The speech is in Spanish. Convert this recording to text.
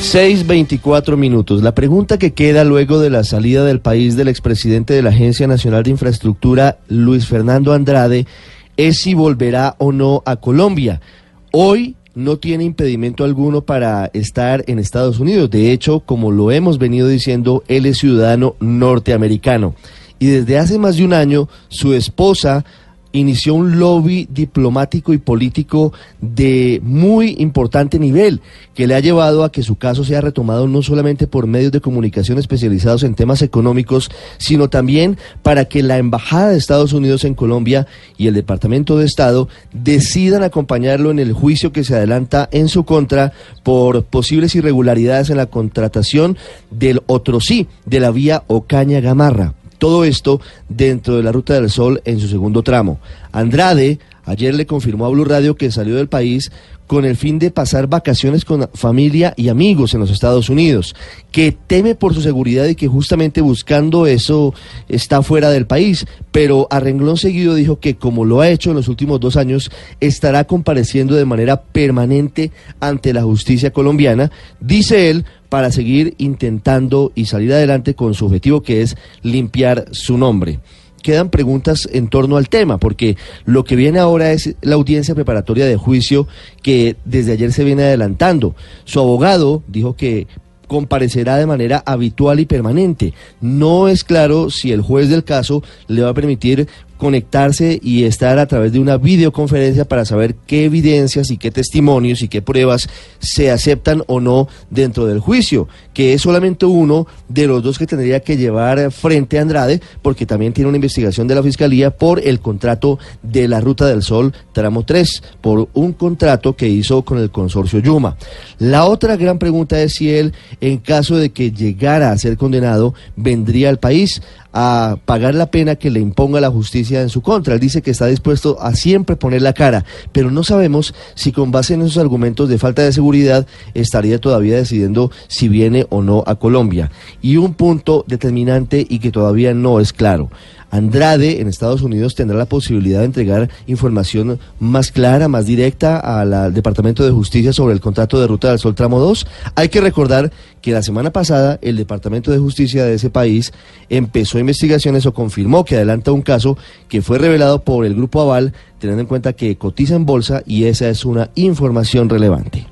6.24 minutos. La pregunta que queda luego de la salida del país del expresidente de la Agencia Nacional de Infraestructura, Luis Fernando Andrade, es si volverá o no a Colombia. Hoy no tiene impedimento alguno para estar en Estados Unidos. De hecho, como lo hemos venido diciendo, él es ciudadano norteamericano. Y desde hace más de un año, su esposa inició un lobby diplomático y político de muy importante nivel que le ha llevado a que su caso sea retomado no solamente por medios de comunicación especializados en temas económicos, sino también para que la Embajada de Estados Unidos en Colombia y el Departamento de Estado decidan acompañarlo en el juicio que se adelanta en su contra por posibles irregularidades en la contratación del otro sí, de la vía Ocaña Gamarra. Todo esto dentro de la Ruta del Sol en su segundo tramo. Andrade ayer le confirmó a Blue Radio que salió del país con el fin de pasar vacaciones con familia y amigos en los Estados Unidos, que teme por su seguridad y que justamente buscando eso está fuera del país, pero a renglón seguido dijo que como lo ha hecho en los últimos dos años, estará compareciendo de manera permanente ante la justicia colombiana, dice él, para seguir intentando y salir adelante con su objetivo que es limpiar su nombre quedan preguntas en torno al tema, porque lo que viene ahora es la audiencia preparatoria de juicio que desde ayer se viene adelantando. Su abogado dijo que comparecerá de manera habitual y permanente. No es claro si el juez del caso le va a permitir conectarse y estar a través de una videoconferencia para saber qué evidencias y qué testimonios y qué pruebas se aceptan o no dentro del juicio, que es solamente uno de los dos que tendría que llevar frente a Andrade, porque también tiene una investigación de la Fiscalía por el contrato de la Ruta del Sol tramo 3, por un contrato que hizo con el consorcio Yuma. La otra gran pregunta es si él, en caso de que llegara a ser condenado, vendría al país a pagar la pena que le imponga la justicia en su contra. Él dice que está dispuesto a siempre poner la cara, pero no sabemos si con base en esos argumentos de falta de seguridad estaría todavía decidiendo si viene o no a Colombia. Y un punto determinante y que todavía no es claro. Andrade en Estados Unidos tendrá la posibilidad de entregar información más clara, más directa al Departamento de Justicia sobre el contrato de Ruta del Sol Tramo 2. Hay que recordar que la semana pasada el Departamento de Justicia de ese país empezó investigaciones o confirmó que adelanta un caso que fue revelado por el Grupo Aval, teniendo en cuenta que cotiza en bolsa y esa es una información relevante.